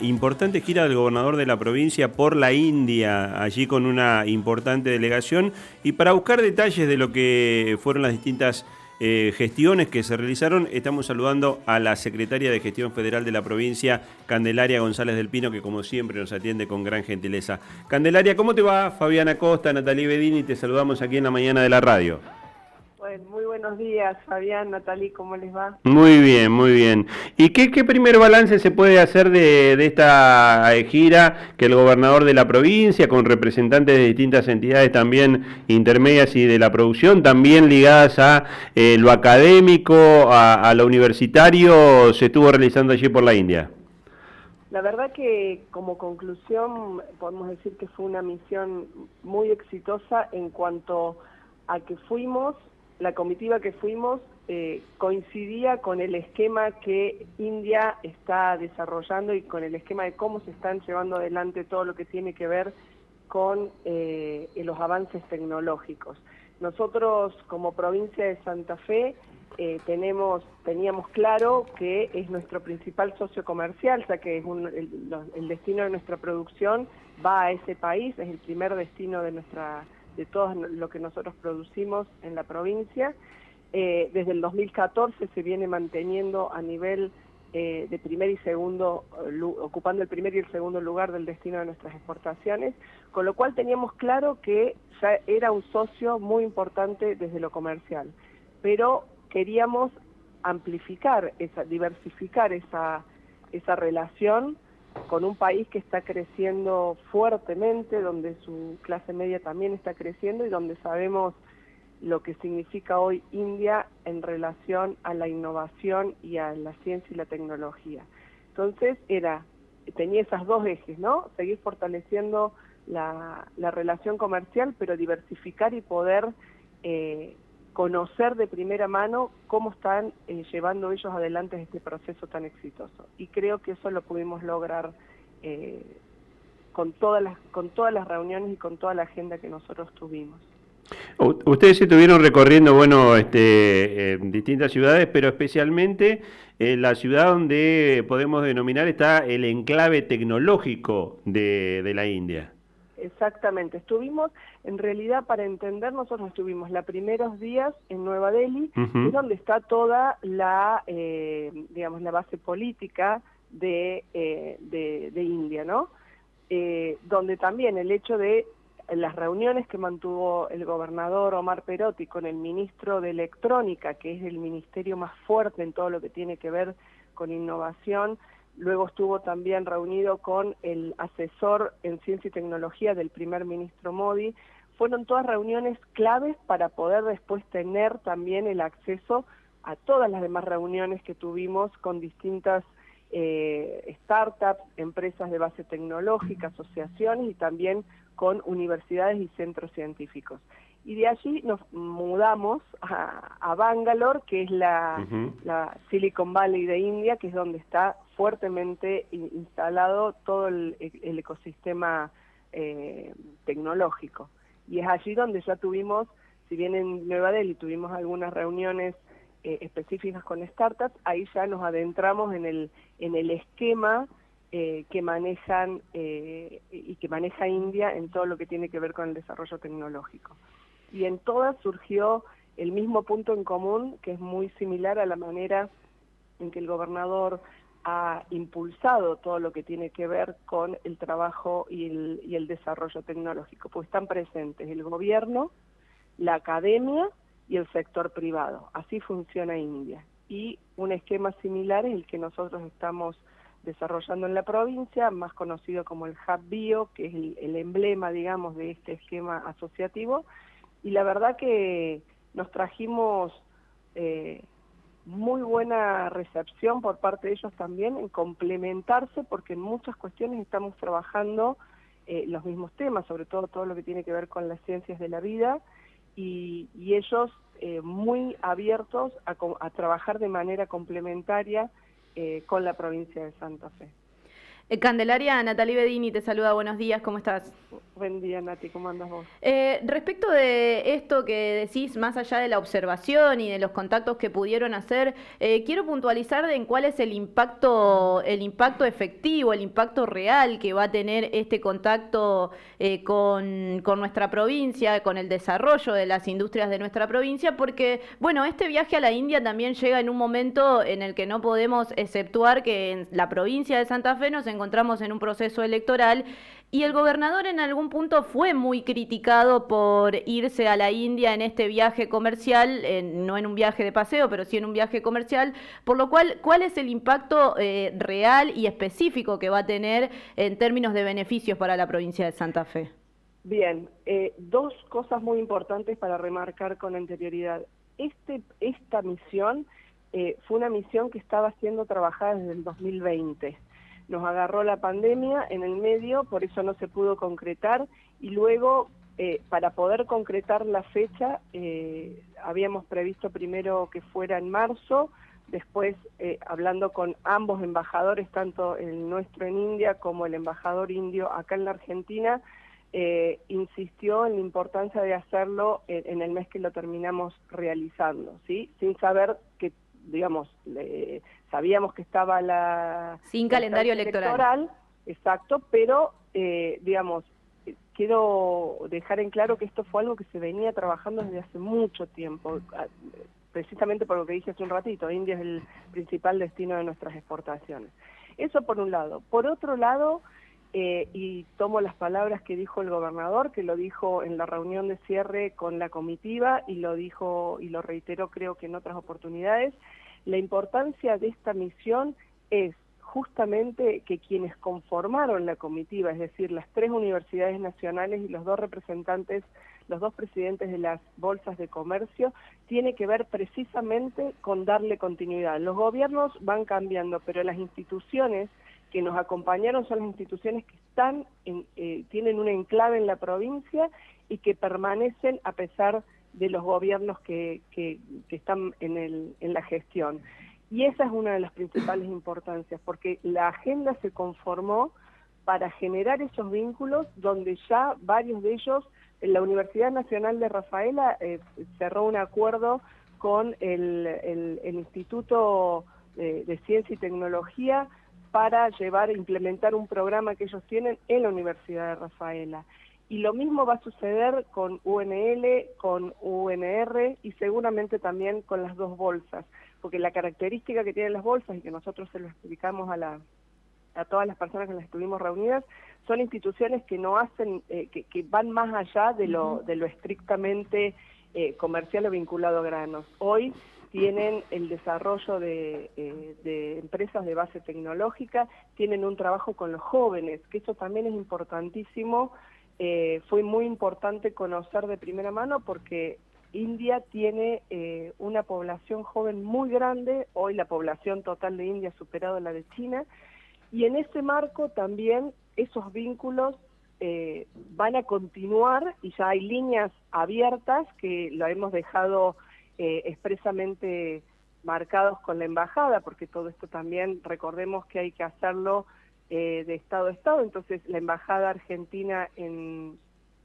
importante gira del gobernador de la provincia por la India, allí con una importante delegación, y para buscar detalles de lo que fueron las distintas eh, gestiones que se realizaron, estamos saludando a la secretaria de Gestión Federal de la provincia, Candelaria González del Pino, que como siempre nos atiende con gran gentileza. Candelaria, ¿cómo te va? Fabiana Costa, Natalie Bedini, te saludamos aquí en la mañana de la radio buenos días, Fabián, Natalí, ¿cómo les va? Muy bien, muy bien. ¿Y qué, qué primer balance se puede hacer de, esta eh, gira que el gobernador de la provincia, con representantes de distintas entidades también intermedias y de la producción, también ligadas a eh, lo académico, a, lo universitario, se estuvo realizando allí por la India? La verdad que como conclusión podemos decir que fue una misión muy exitosa en cuanto a que fuimos la comitiva que fuimos eh, coincidía con el esquema que India está desarrollando y con el esquema de cómo se están llevando adelante todo lo que tiene que ver con eh, los avances tecnológicos. Nosotros como provincia de Santa Fe eh, tenemos, teníamos claro que es nuestro principal socio comercial, ya que es el, el destino de nuestra producción va a ese país, es el primer destino de nuestra de todo lo que nosotros producimos en la provincia. Eh, desde el 2014 se viene manteniendo a nivel eh, de primer y segundo, ocupando el primer y el segundo lugar del destino de nuestras exportaciones, con lo cual teníamos claro que ya era un socio muy importante desde lo comercial, pero queríamos amplificar, esa, diversificar esa, esa relación con un país que está creciendo fuertemente, donde su clase media también está creciendo y donde sabemos lo que significa hoy India en relación a la innovación y a la ciencia y la tecnología. Entonces era, tenía esas dos ejes, ¿no? Seguir fortaleciendo la, relación comercial, pero diversificar y poder eh, conocer de primera mano cómo están eh, llevando ellos adelante este proceso tan exitoso. Y creo que eso lo pudimos lograr eh, con, todas las, con todas las reuniones y con toda la agenda que nosotros tuvimos. Ustedes estuvieron recorriendo, bueno, este, distintas ciudades, pero especialmente en la ciudad donde podemos denominar está el enclave tecnológico de la India. Exactamente, estuvimos, en realidad para entender, nosotros estuvimos los primeros días en Nueva Delhi, es donde está toda la, eh, digamos, la base política de, eh, de, India, ¿no? Eh, donde también el hecho de las reuniones que mantuvo el gobernador Omar Perotti con el ministro de Electrónica, que es el ministerio más fuerte en todo lo que tiene que ver con innovación, luego estuvo también reunido con el asesor en ciencia y tecnología del primer ministro Modi. Fueron todas reuniones claves para poder después tener también el acceso a todas las demás reuniones que tuvimos con distintas eh, startups, empresas de base tecnológica, asociaciones y también con universidades y centros científicos. Y de allí nos mudamos a, Bangalore, que es la, Silicon Valley de India, que es donde está fuertemente instalado todo el, ecosistema eh, tecnológico. Y es allí donde ya tuvimos, si bien en Nueva Delhi tuvimos algunas reuniones eh, específicas con startups, ahí ya nos adentramos en el, en el esquema eh, que manejan y que maneja India en todo lo que tiene que ver con el desarrollo tecnológico. Y en todas surgió el mismo punto en común, que es muy similar a la manera en que el gobernador ha impulsado todo lo que tiene que ver con el trabajo y el, desarrollo tecnológico, pues están presentes el gobierno, la academia y el sector privado. Así funciona India. Y un esquema similar es el que nosotros estamos desarrollando en la provincia, más conocido como el Hub Bio, que es el emblema, digamos, de este esquema asociativo. Y la verdad que nos trajimos eh, muy buena recepción por parte de ellos también en complementarse porque en muchas cuestiones estamos trabajando eh, los mismos temas, sobre todo todo lo que tiene que ver con las ciencias de la vida y, ellos eh, muy abiertos a, trabajar de manera complementaria eh, con la provincia de Santa Fe. Candelaria, Natalie Bedini te saluda, buenos días, ¿cómo estás? Buen día, Nati, ¿cómo andas vos? Eh, respecto de esto que decís, más allá de la observación y de los contactos que pudieron hacer, eh, quiero puntualizar en cuál es el impacto, el impacto efectivo, el impacto real que va a tener este contacto eh, con, con, nuestra provincia, con el desarrollo de las industrias de nuestra provincia, porque, bueno, este viaje a la India también llega en un momento en el que no podemos exceptuar que en la provincia de Santa Fe nos encontramos en un proceso electoral y el gobernador en algún punto fue muy criticado por irse a la India en este viaje comercial, no en un viaje de paseo, pero sí en un viaje comercial, por lo cual, ¿cuál es el impacto eh, real y específico que va a tener en términos de beneficios para la provincia de Santa Fe? Bien, eh, dos cosas muy importantes para remarcar con anterioridad. Este, esta misión eh, fue una misión que estaba siendo trabajada desde el 2020 nos agarró la pandemia en el medio, por eso no se pudo concretar y luego eh, para poder concretar la fecha eh, habíamos previsto primero que fuera en marzo, después eh, hablando con ambos embajadores, tanto el nuestro en India como el embajador indio acá en la Argentina, insistió en la importancia de hacerlo en, el mes que lo terminamos realizando, ¿sí? sin saber que digamos, sabíamos que estaba la... Sin calendario electoral. Exacto, pero, eh, digamos, quiero dejar en claro que esto fue algo que se venía trabajando desde hace mucho tiempo, precisamente por lo que dije hace un ratito, India es el principal destino de nuestras exportaciones. Eso por un lado. Por otro lado, eh, y tomo las palabras que dijo el gobernador, que lo dijo en la reunión de cierre con la comitiva y lo dijo y lo reiteró creo que en otras oportunidades, la importancia de esta misión es justamente que quienes conformaron la comitiva, es decir, las tres universidades nacionales y los dos representantes, los dos presidentes de las bolsas de comercio, tiene que ver precisamente con darle continuidad. Los gobiernos van cambiando, pero las instituciones que nos acompañaron son las instituciones que están eh, tienen un enclave en la provincia y que permanecen a pesar de los gobiernos que, que, están en, el, en la gestión. Y esa es una de las principales importancias, porque la agenda se conformó para generar esos vínculos donde ya varios de ellos, en la Universidad Nacional de Rafaela eh, cerró un acuerdo con el, el, Instituto de Ciencia y Tecnología para llevar e implementar un programa que ellos tienen en la Universidad de Rafaela. Y lo mismo va a suceder con UNL, con UNR y seguramente también con las dos bolsas, porque la característica que tienen las bolsas y que nosotros se lo explicamos a, la, a todas las personas que las estuvimos reunidas, son instituciones que no hacen, eh, que, van más allá de lo, de lo estrictamente eh, comercial o vinculado a granos. Hoy tienen el desarrollo de, eh, de, empresas de base tecnológica, tienen un trabajo con los jóvenes, que eso también es importantísimo. Eh, fue muy importante conocer de primera mano porque India tiene eh, una población joven muy grande, hoy la población total de India ha superado la de China, y en ese marco también esos vínculos van a continuar y ya hay líneas abiertas que lo hemos dejado eh, expresamente marcados con la embajada, porque todo esto también recordemos que hay que hacerlo eh, de Estado a Estado, entonces la embajada argentina en,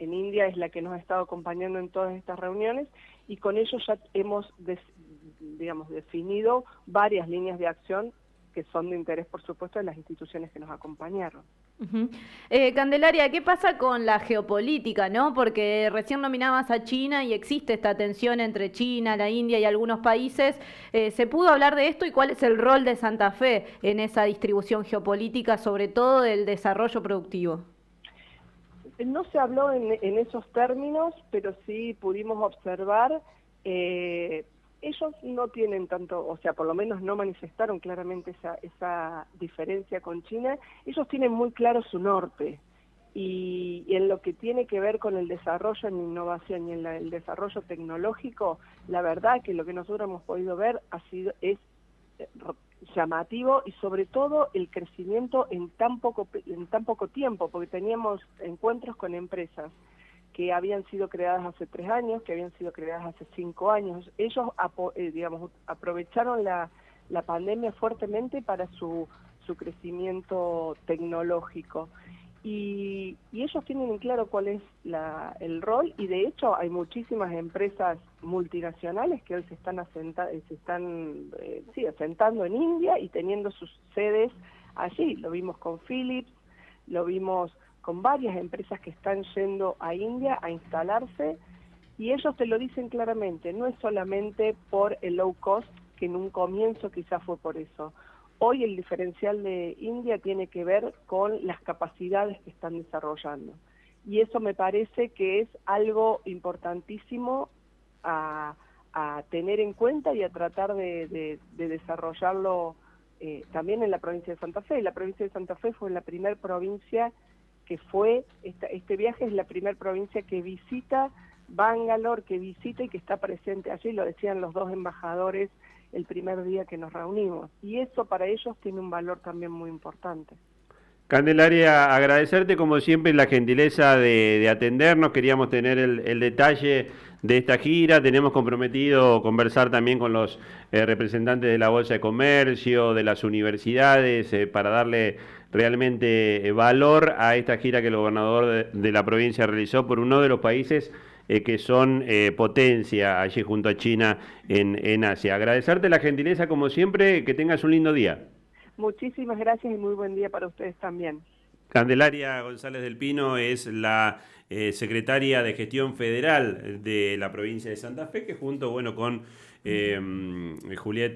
en India es la que nos ha estado acompañando en todas estas reuniones y con ellos ya hemos, digamos, definido varias líneas de acción que son de interés, por supuesto, de las instituciones que nos acompañaron. Eh, Candelaria, ¿qué pasa con la geopolítica, no? Porque recién nominabas a China y existe esta tensión entre China, la India y algunos países. Eh, ¿Se pudo hablar de esto y cuál es el rol de Santa Fe en esa distribución geopolítica, sobre todo del desarrollo productivo? No se habló en, esos términos, pero sí pudimos observar eh, ellos no tienen tanto, o sea, por lo menos no manifestaron claramente esa, esa diferencia con China, ellos tienen muy claro su norte y, en lo que tiene que ver con el desarrollo en innovación y en el desarrollo tecnológico, la verdad que lo que nosotros hemos podido ver ha sido es eh, llamativo y sobre todo el crecimiento en tan poco en tan poco tiempo, porque teníamos encuentros con empresas que habían sido creadas hace tres años, que habían sido creadas hace cinco años. Ellos, eh, digamos, aprovecharon la, la pandemia fuertemente para su, su crecimiento tecnológico. y, ellos tienen en claro cuál es el rol y de hecho hay muchísimas empresas multinacionales que hoy se están, eh, sí, asentando en India y teniendo sus sedes allí. Lo vimos con Philips, lo vimos con varias empresas que están yendo a India a instalarse y ellos te lo dicen claramente, no es solamente por el low cost, que en un comienzo quizás fue por eso. Hoy el diferencial de India tiene que ver con las capacidades que están desarrollando. Y eso me parece que es algo importantísimo a, tener en cuenta y a tratar de, desarrollarlo eh, también en la provincia de Santa Fe. La provincia de Santa Fe fue la primera provincia que fue, este viaje es la primera provincia que visita Bangalore, que visita y que está presente allí, lo decían los dos embajadores el primer día que nos reunimos. Y eso para ellos tiene un valor también muy importante. Candelaria, agradecerte como siempre la gentileza de, atendernos. Queríamos tener el, detalle de esta gira. Tenemos comprometido conversar también con los eh, representantes de la Bolsa de Comercio, de las universidades, eh, para darle realmente eh, valor a esta gira que el gobernador de la provincia realizó por uno de los países eh, que son eh, potencia allí junto a China en, Asia. Agradecerte la gentileza como siempre, que tengas un lindo día. Muchísimas gracias y muy buen día para ustedes también. Candelaria González del Pino es la eh, secretaria de Gestión Federal de la provincia de Santa Fe, que junto bueno, con Julieta